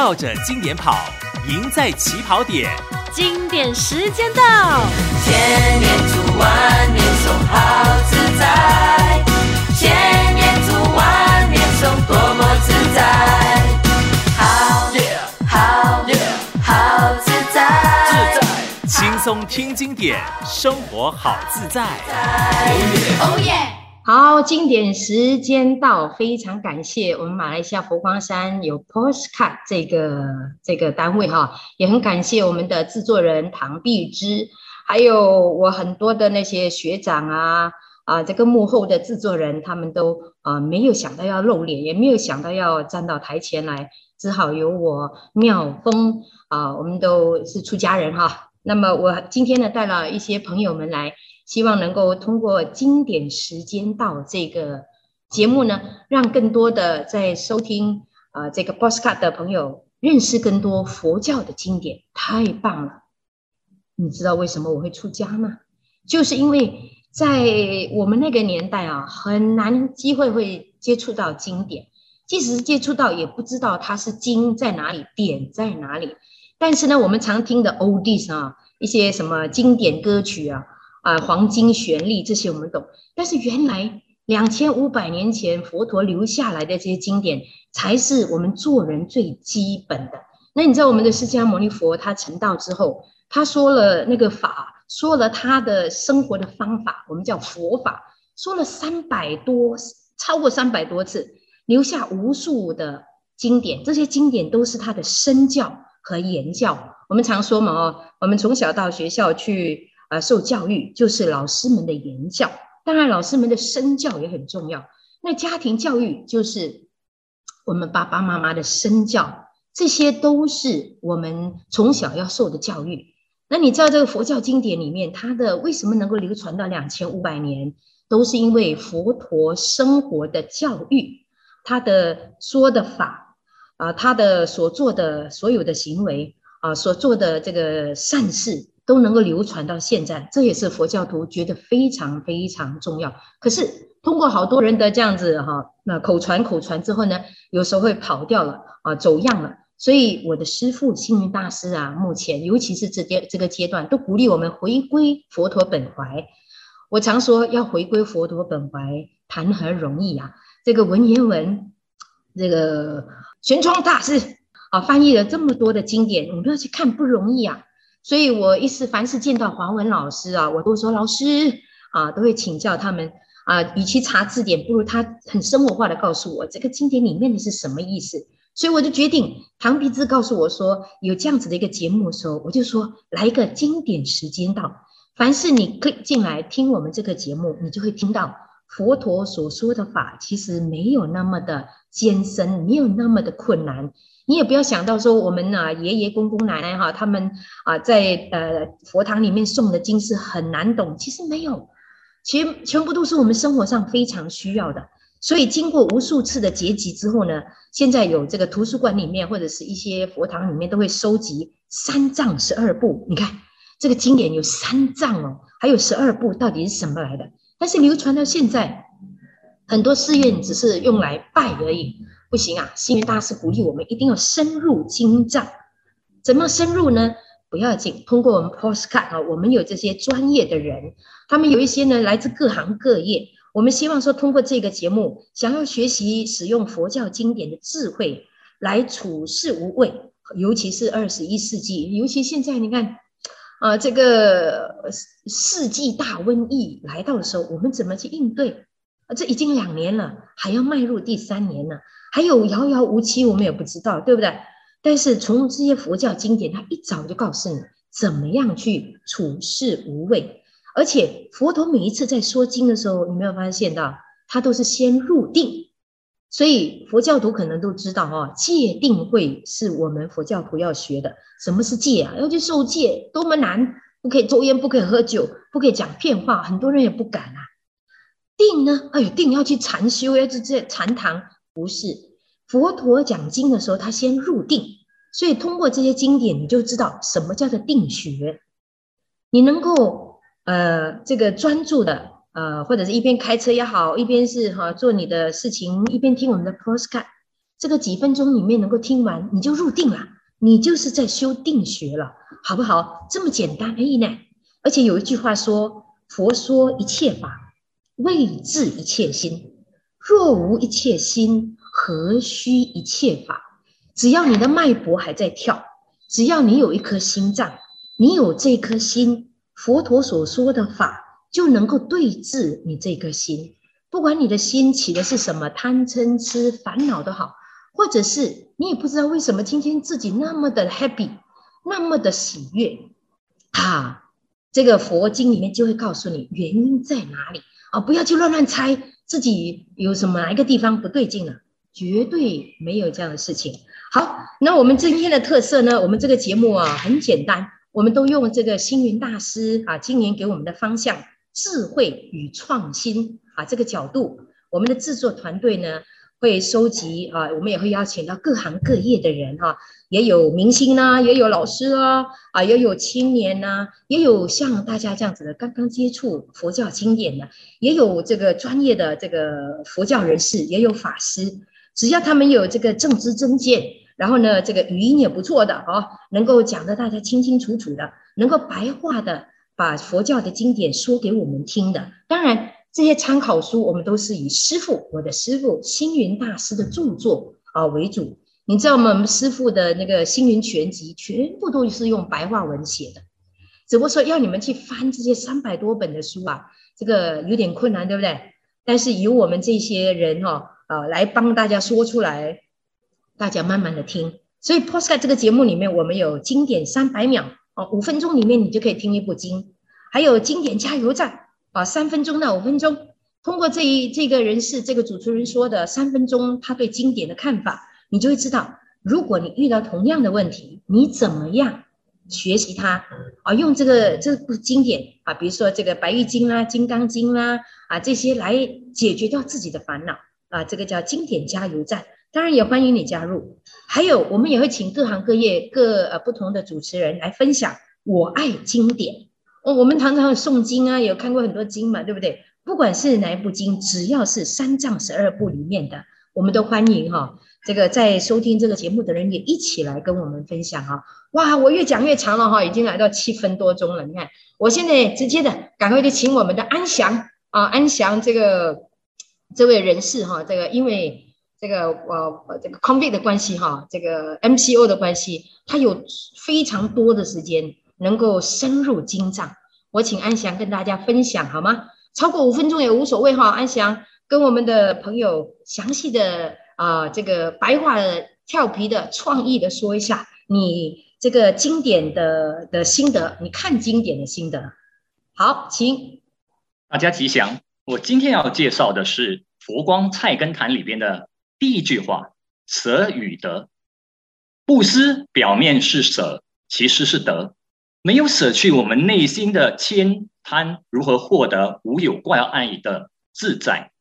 绕着经典跑，赢在起跑点。经典时间到，千年读万年诵，好自在。千年读万年诵，多么自在。好，好，好自在。自在，轻松听经典，生活好自在。哦耶！好，经典时间到，非常感谢我们马来西亚佛光山有 Postcard 这个这个单位哈，也很感谢我们的制作人唐碧芝，还有我很多的那些学长啊啊，这个幕后的制作人，他们都啊没有想到要露脸，也没有想到要站到台前来，只好由我妙峰啊，我们都是出家人哈。那么我今天呢带了一些朋友们来。希望能够通过经典时间到这个节目呢，让更多的在收听啊、这个 boss card 的朋友认识更多佛教的经典，太棒了！你知道为什么我会出家吗？就是因为在我们那个年代啊，很难机会会接触到经典，即使是接触到，也不知道它是经在哪里，典在哪里。但是呢，我们常听的 ODS 啊，一些什么经典歌曲啊。啊，黄金旋律这些我们懂，但是原来两千五百年前佛陀留下来的这些经典，才是我们做人最基本的。那你知道我们的释迦牟尼佛他成道之后，他说了那个法，说了他的生活的方法，我们叫佛法，说了三百多，超过三百多次，留下无数的经典，这些经典都是他的身教和言教。我们常说嘛，哦，我们从小到学校去。啊，受教育就是老师们的言教，当然老师们的身教也很重要。那家庭教育就是我们爸爸妈妈的身教，这些都是我们从小要受的教育。那你知道这个佛教经典里面，它的为什么能够流传到两千五百年，都是因为佛陀生活的教育，他的说的法啊，他的所做的所有的行为啊，所做的这个善事。都能够流传到现在，这也是佛教徒觉得非常非常重要。可是通过好多人的这样子哈，那口传口传之后呢，有时候会跑掉了啊，走样了。所以我的师父星云大师啊，目前尤其是这阶这个阶段，都鼓励我们回归佛陀本怀。我常说要回归佛陀本怀，谈何容易啊！这个文言文，这个玄奘大师啊，翻译了这么多的经典，我们要去看不容易啊。所以，我一时凡是见到华文老师啊，我都说老师啊，都会请教他们啊。与其查字典，不如他很生活化的告诉我这个经典里面的是什么意思。所以，我就决定，唐鼻子告诉我说有这样子的一个节目的时候，我就说来一个经典时间到。凡是你 click 进来听我们这个节目，你就会听到佛陀所说的法，其实没有那么的艰深，没有那么的困难。你也不要想到说我们啊，爷爷公公奶奶哈，他们啊，在呃佛堂里面诵的经是很难懂，其实没有，其实全部都是我们生活上非常需要的。所以经过无数次的结集之后呢，现在有这个图书馆里面或者是一些佛堂里面都会收集三藏十二部。你看这个经典有三藏哦，还有十二部，到底是什么来的？但是流传到现在，很多寺院只是用来拜而已。不行啊！星云大师鼓励我们一定要深入经藏。怎么深入呢？不要紧，通过我们 Postcard 啊，我们有这些专业的人，他们有一些呢来自各行各业。我们希望说，通过这个节目，想要学习使用佛教经典的智慧来处事无畏，尤其是二十一世纪，尤其现在你看啊，这个世纪大瘟疫来到的时候，我们怎么去应对？啊，这已经两年了，还要迈入第三年了。还有遥遥无期，我们也不知道，对不对？但是从这些佛教经典，它一早就告诉你怎么样去处事无畏。而且佛陀每一次在说经的时候，你没有发现到，他都是先入定。所以佛教徒可能都知道哦，戒定慧是我们佛教徒要学的。什么是戒啊？要去受戒，多么难！不可以抽烟，不可以喝酒，不可以讲骗话，很多人也不敢啊。定呢？哎呦，定要去禅修，要去这禅堂。不是佛陀讲经的时候，他先入定，所以通过这些经典，你就知道什么叫做定学。你能够呃这个专注的呃，或者是一边开车也好，一边是哈、做你的事情，一边听我们的 Postcard，这个几分钟里面能够听完，你就入定了，你就是在修定学了，好不好？这么简单而已呢。而且有一句话说：“佛说一切法，为治一切心。若无一切心，何须一切法？”只要你的脉搏还在跳，只要你有一颗心脏，你有这颗心，佛陀所说的法就能够对治你这颗心。不管你的心起的是什么贪嗔痴烦恼都好。或者是你也不知道为什么今天自己那么的 happy，那么的喜悦啊，这个佛经里面就会告诉你原因在哪里啊，不要去乱乱猜自己有什么哪一个地方不对劲了，绝对没有这样的事情。好，那我们今天的特色呢，我们这个节目啊很简单，我们都用这个星云大师啊今年给我们的方向，智慧与创新啊这个角度，我们的制作团队呢。会收集啊，我们也会邀请到各行各业的人哈、啊，也有明星呐、啊，也有老师啊，啊，也有青年呐、啊，也有像大家这样子的刚刚接触佛教经典的，也有这个专业的这个佛教人士，也有法师，只要他们有这个正知正见，然后呢，这个语音也不错的啊，能够讲得大家清清楚楚的，能够白话的把佛教的经典说给我们听的，当然。这些参考书，我们都是以师父，我的师父星云大师的著作啊为主。你知道吗？我们师父的那个《星云全集》全部都是用白话文写的，只不过说要你们去翻这些三百多本的书啊，这个有点困难，对不对？但是由我们这些人哈啊来帮大家说出来，大家慢慢的听。所以 Podcast 这个节目里面，我们有经典三百秒哦，五分钟里面你就可以听一部经，还有经典加油站。啊，三分钟到五分钟，通过这一这个人士这个主持人说的三分钟，他对经典的看法，你就会知道，如果你遇到同样的问题，你怎么样学习它啊？用这个这部经典啊，比如说这个《白玉经》啦，《金刚经》啦啊，这些来解决掉自己的烦恼啊，这个叫经典加油站。当然也欢迎你加入。还有，我们也会请各行各业各呃不同的主持人来分享。我爱经典。哦，我们常常诵经啊，有看过很多经嘛，对不对？不管是哪一部经，只要是三藏十二部里面的，我们都欢迎哈、哦。这个在收听这个节目的人也一起来跟我们分享哈、哇，我越讲越长了哈，已经来到七分多钟了。你看，我现在直接的赶快就请我们的安详啊，安详这个这位人士哈，这个因为这个呃这个 COVID 的关系哈，这个 MCO 的关系，他有非常多的时间。能够深入经藏，我请安详跟大家分享好吗？超过五分钟也无所谓哈。安详跟我们的朋友详细的啊、呃，这个白话的、跳皮的、创意的说一下你这个经典的的心得，你看经典的心得。好，请大家吉祥。我今天要介绍的是《佛光菜根谭》里边的第一句话：舍与得。布施表面是舍，其实是得。没有舍去我们内心的慳贪，如何获得无有挂碍的自在？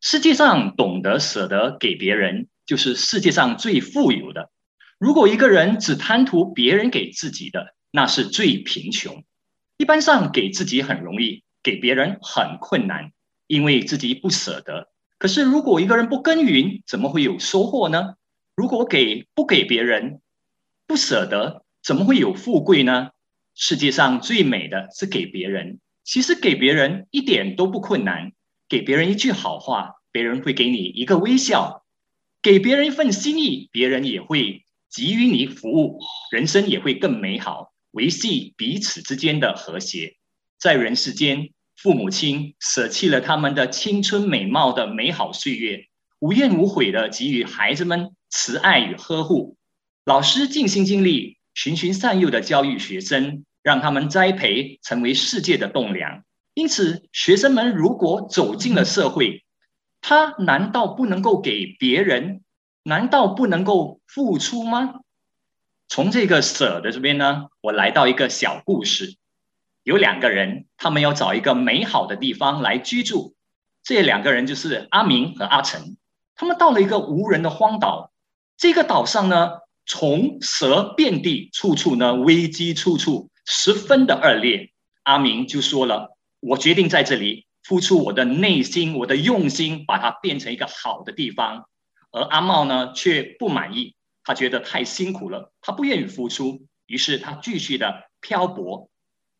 世界上懂得舍得给别人，就是世界上最富有的。如果一个人只贪图别人给自己的，那是最贫穷。一般上给自己很容易，给别人很困难，因为自己不舍得。可是如果一个人不耕耘，怎么会有收获呢？如果给不给别人，不舍得，怎么会有富贵呢？世界上最美的是给别人，其实给别人一点都不困难。给别人一句好话，别人会给你一个微笑；给别人一份心意，别人也会给予你服务，人生也会更美好，维系彼此之间的和谐。在人世间，父母亲舍弃了他们的青春美貌的美好岁月，无怨无悔的给予孩子们慈爱与呵护；老师尽心尽力。循循善诱的教育学生，让他们栽培成为世界的栋梁。因此，学生们如果走进了社会，他难道不能够给别人？难道不能够付出吗？从这个舍的这边呢，我来到一个小故事。有两个人，他们要找一个美好的地方来居住。这两个人就是阿明和阿成。他们到了一个无人的荒岛。这个岛上呢，虫蛇遍地，处处呢危机处处，十分的恶劣。阿明就说了：“我决定在这里付出我的内心，我的用心，把它变成一个好的地方。”而阿茂呢却不满意，他觉得太辛苦了，他不愿意付出，于是他继续的漂泊，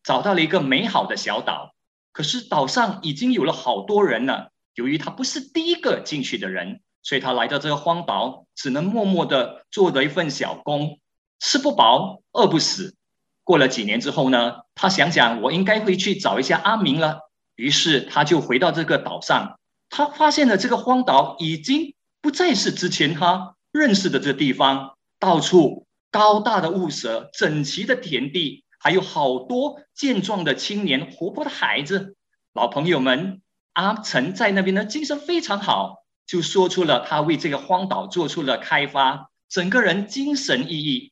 找到了一个美好的小岛。可是岛上已经有了好多人了，由于他不是第一个进去的人，所以他来到这个荒岛，只能默默的做了一份小工，吃不饱，饿不死。过了几年之后呢，他想想，我应该会去找一下阿明了。于是他就回到这个岛上，他发现了这个荒岛已经不再是之前他认识的这地方，到处高大的雾社，整齐的田地，还有好多健壮的青年，活泼的孩子，老朋友们。阿成在那边呢，精神非常好，就说出了他为这个荒岛做出了开发，整个人精神奕奕。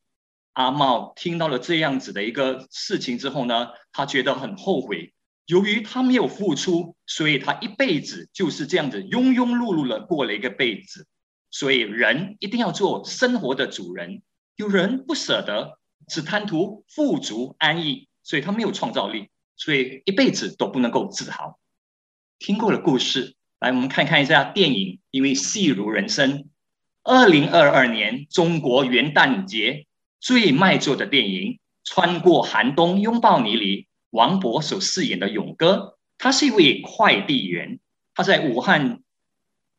阿茂听到了这样子的一个事情之后呢，他觉得很后悔，由于他没有付出，所以他一辈子就是这样子庸庸碌碌的过了一个辈子。所以人一定要做生活的主人。有人不舍得，只贪图富足安逸，所以他没有创造力，所以一辈子都不能够自豪。听过了故事，来我们看看一下电影，因为戏如人生。二零二二年中国元旦节。最卖座的电影《穿过寒冬拥抱你》里，王博所饰演的勇哥，他是一位快递员。他在武汉，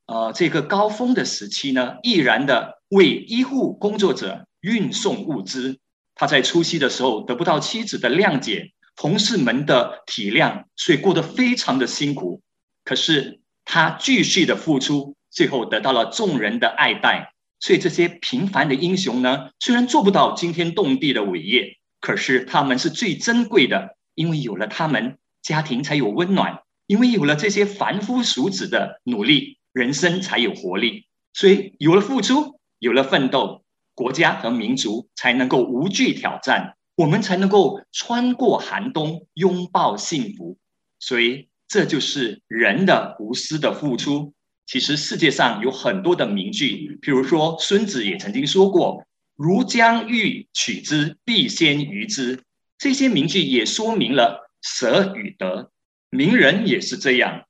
呃，这个高峰的时期呢，毅然的为医护工作者运送物资。他在除夕的时候得不到妻子的谅解，同事们的体谅，所以过得非常的辛苦。可是他继续的付出，最后得到了众人的爱戴。所以这些平凡的英雄呢，虽然做不到惊天动地的伟业，可是他们是最珍贵的，因为有了他们，家庭才有温暖；因为有了这些凡夫俗子的努力，人生才有活力。所以有了付出，有了奋斗，国家和民族才能够无惧挑战，我们才能够穿过寒冬，拥抱幸福。所以这就是人的无私的付出。其实世界上有很多的名句，比如说孙子也曾经说过：“如将欲取之，必先予之。”这些名句也说明了舍与得。名人也是这样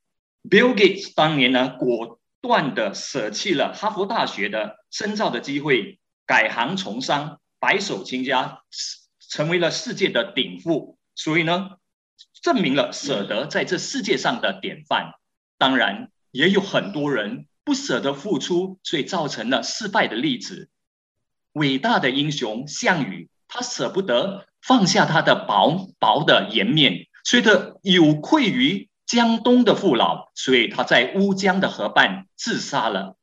，Bill Gates 当年呢，果断地舍弃了哈佛大学的深造的机会，改行从商，白手兴家，成为了世界的顶富。所以呢，证明了舍得在这世界上的典范。当然。也有很多人不舍得付出，所以造成了失败的例子。伟大的英雄项羽，他舍不得放下他的薄薄的颜面，所以他有愧于江东的父老，所以他在乌江的河畔自杀了。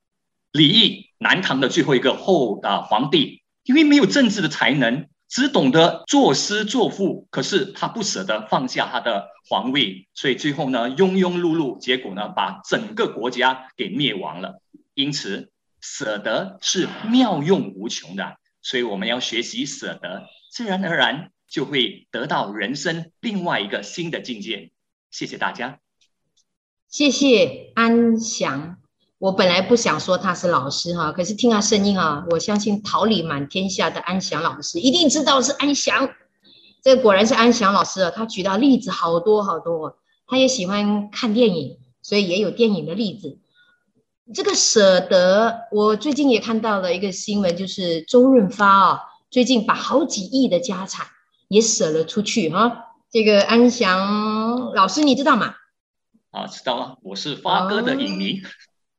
李毅，南唐的最后一个后的皇帝，因为没有政治的才能。只懂得作诗作赋，可是他不舍得放下他的皇位，所以最后呢，庸庸碌碌，结果呢，把整个国家给灭亡了。因此，舍得是妙用无穷的，所以我们要学习舍得，自然而然就会得到人生另外一个新的境界。谢谢大家，谢谢安祥。我本来不想说他是老师哈，可是听他声音啊，我相信桃李满天下的安祥老师一定知道是安祥。这果然是安祥老师啊，他举到例子好多好多。他也喜欢看电影，所以也有电影的例子。这个舍得，我最近也看到了一个新闻，就是周润发啊，最近把好几亿的家产也舍了出去哈。这个安祥老师你知道吗？啊，知道了，我是发哥的影迷。哦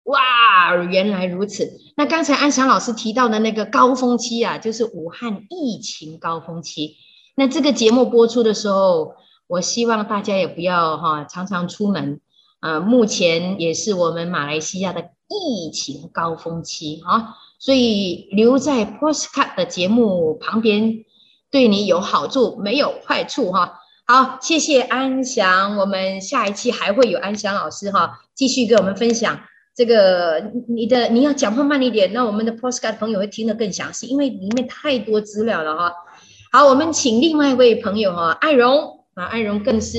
哇，原来如此。那刚才安祥老师提到的那个高峰期啊，就是武汉疫情高峰期。那这个节目播出的时候，我希望大家也不要哈常常出门。呃，目前也是我们马来西亚的疫情高峰期啊，所以留在 Postcard 的节目旁边，对你有好处没有坏处哈。好，谢谢安祥，我们下一期还会有安祥老师哈，继续给我们分享。这个你的你要讲话慢一点，那我们的 Postcard 朋友会听得更详细，因为里面太多资料了哈。好，我们请另外一位朋友哈，艾荣啊，艾荣更是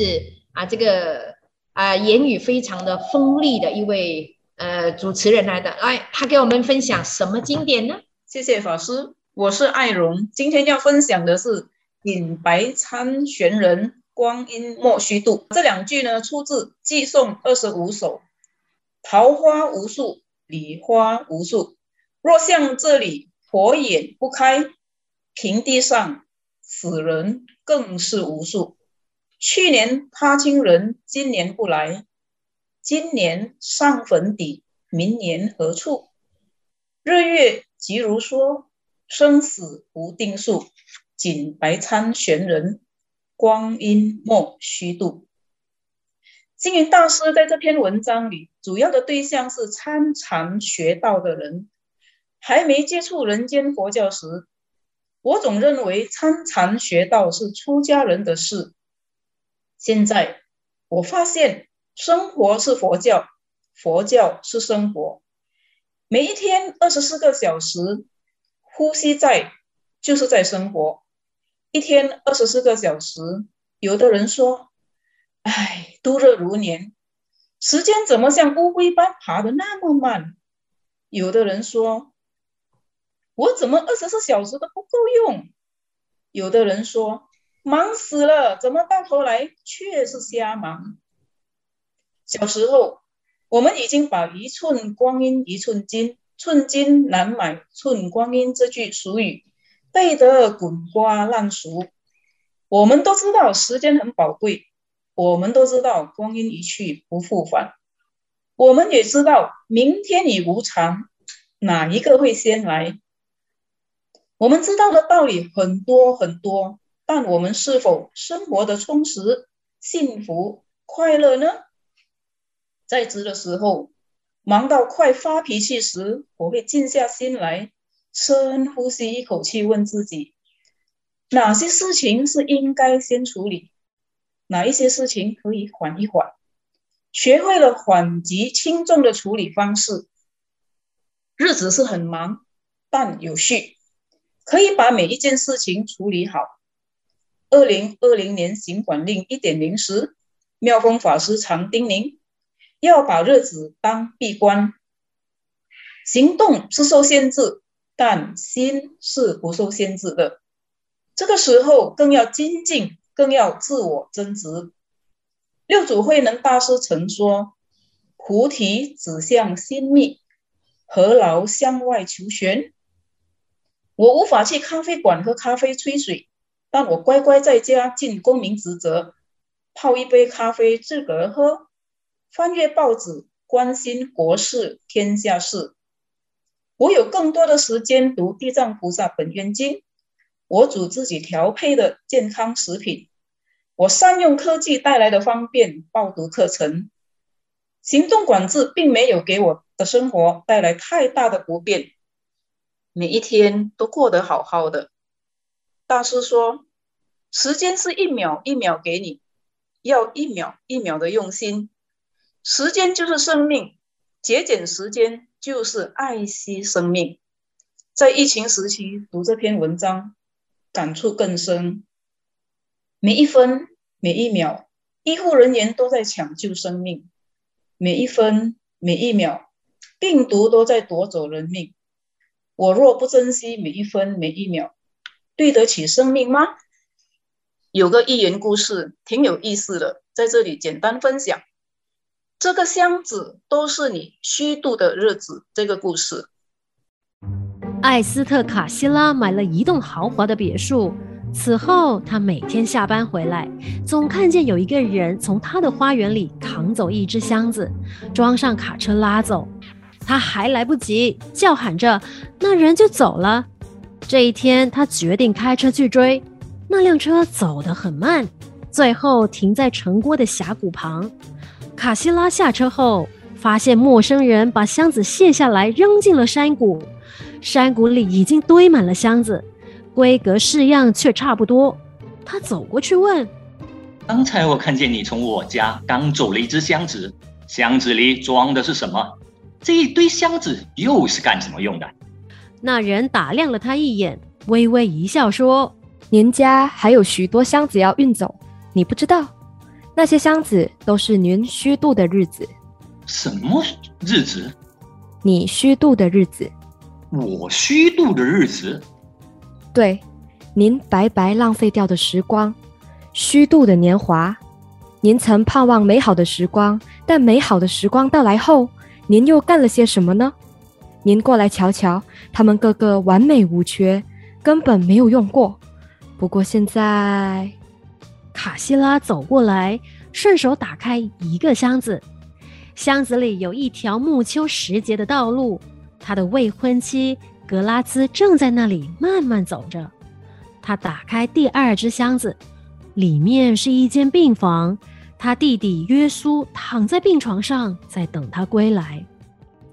啊这个啊言语非常的锋利的一位呃主持人来的，来他给我们分享什么经典呢？谢谢法师，我是艾荣，今天要分享的是《隐白参玄人，光阴莫虚度》这两句呢，出自《寄颂二十五首》。桃花无数，梨花无数，若像这里火眼不开，平地上死人更是无数。去年他亲人，今年不来，今年上坟底，明年何处？日月即如说，生死无定数，仅白参玄人，光阴莫虚度。星云大师在这篇文章里，主要的对象是参禅学道的人。还没接触人间佛教时，我总认为参禅学道是出家人的事。现在我发现，生活是佛教，佛教是生活。每一天二十四个小时，呼吸在，就是在生活。一天二十四个小时，有的人说：“哎，度日如年，时间怎么像乌龟般爬得那么慢？”有的人说：“我怎么二十四小时都不够用？”有的人说。忙死了，怎么到头来却是瞎忙？小时候，我们已经把“一寸光阴一寸金，寸金难买寸光阴”这句俗语背得滚瓜烂熟。我们都知道时间很宝贵，我们都知道光阴一去不复返，我们也知道明天已无常，哪一个会先来？我们知道的道理很多很多。但我们是否生活的充实、幸福、快乐呢？在职的时候，忙到快发脾气时，我会静下心来，深呼吸一口气，问自己：哪些事情是应该先处理？哪一些事情可以缓一缓？学会了缓急轻重的处理方式，日子是很忙，但有序，可以把每一件事情处理好。二零二零年行管令一点零时，妙峰法师常叮咛，要把日子当闭关，行动是受限制，但心是不受限制的。这个时候更要精进，更要自我增值。六祖慧能大师曾说：“菩提指向心密，何劳向外求玄？”我无法去咖啡馆喝咖啡吹水。但我乖乖在家尽公民职责，泡一杯咖啡自个儿喝，翻阅报纸，关心国事天下事。我有更多的时间读《地藏菩萨本愿经》，我主自己调配的健康食品，我善用科技带来的方便报读课程。行动管制并没有给我的生活带来太大的不便，每一天都过得好好的。大师说：“时间是一秒一秒给你，要一秒一秒的用心。时间就是生命，节俭时间就是爱惜生命。”在疫情时期读这篇文章，感触更深。每一分每一秒，医护人员都在抢救生命；每一分每一秒，病毒都在夺走人命。我若不珍惜每一分每一秒，对得起生命吗？有个寓言故事挺有意思的，在这里简单分享。这个箱子都是你虚度的日子。这个故事，艾斯特卡西拉买了一栋豪华的别墅。此后，他每天下班回来，总看见有一个人从他的花园里扛走一只箱子，装上卡车拉走。他还来不及叫喊着，那人就走了。这一天，他决定开车去追，那辆车走得很慢，最后停在城郭的峡谷旁。卡西拉下车后，发现陌生人把箱子卸下来扔进了山谷，山谷里已经堆满了箱子，规格式样却差不多。他走过去问：“刚才我看见你从我家刚走了一只箱子，箱子里装的是什么？这一堆箱子又是干什么用的？”那人打量了他一眼，微微一笑说：“您家还有许多箱子要运走，你不知道，那些箱子都是您虚度的日子。什么日子？你虚度的日子。我虚度的日子？对，您白白浪费掉的时光，虚度的年华。您曾盼望美好的时光，但美好的时光到来后，您又干了些什么呢？您过来瞧瞧，他们个个完美无缺，根本没有用过。不过现在，卡西拉走过来，顺手打开一个箱子，箱子里有一条木丘石阶的道路，他的未婚妻格拉兹正在那里慢慢走着。他打开第二只箱子，里面是一间病房，他弟弟约苏躺在病床上，在等他归来。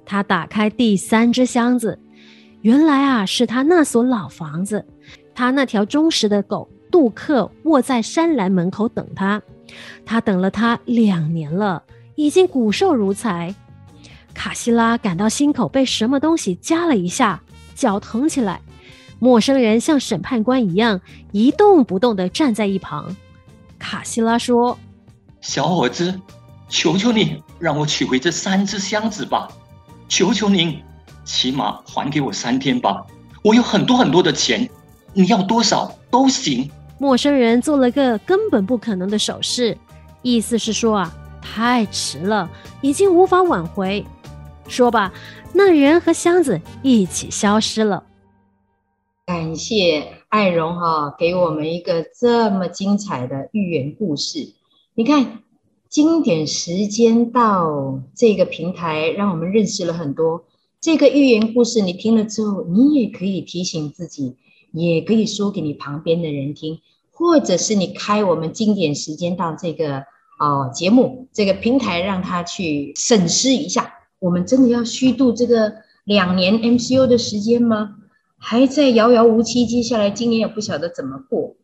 他打开第三只箱子，原来啊是他那所老房子，他那条忠实的狗杜克卧在山栏门口等他，他等了他两年了，已经骨瘦如柴。卡西拉感到心口被什么东西夹了一下，脚疼起来。陌生人像审判官一样一动不动地站在一旁。卡西拉说：“小伙子，求求你让我取回这三只箱子吧！求求您，起码还给我三天吧！我有很多很多的钱，你要多少都行。”陌生人做了个根本不可能的手势，意思是说啊，太迟了，已经无法挽回。说吧，那人和箱子一起消失了。感谢艾荣哈，给我们一个这么精彩的寓言故事。你看，经典时间到这个平台，让我们认识了很多这个寓言故事。你听了之后，你也可以提醒自己，也可以说给你旁边的人听，或者是你开我们经典时间到这个哦节目这个平台，让他去审视一下，我们真的要虚度这个两年 MCO 的时间吗？还在遥遥无期，接下来今年也不晓得怎么过，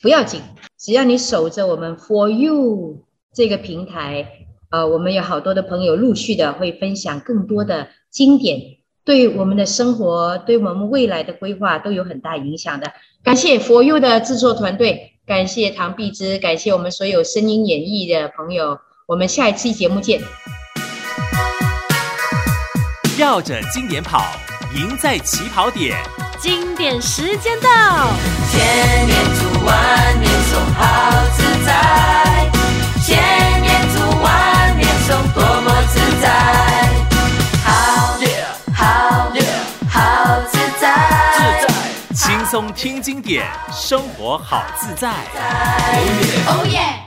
不要紧，只要你守着我们 For You 这个平台，呃，我们有好多的朋友陆续的会分享更多的经典，对我们的生活，对我们未来的规划都有很大影响的。感谢 For You 的制作团队，感谢唐碧芝，感谢我们所有声音演绎的朋友，我们下一期节目见。绕着经典跑。赢在起跑点，经典时间到，千年读万年诵，好自在。千年读万年诵，多么自在。好，好，好自在。自在，轻松听经典，生活好自在。哦耶！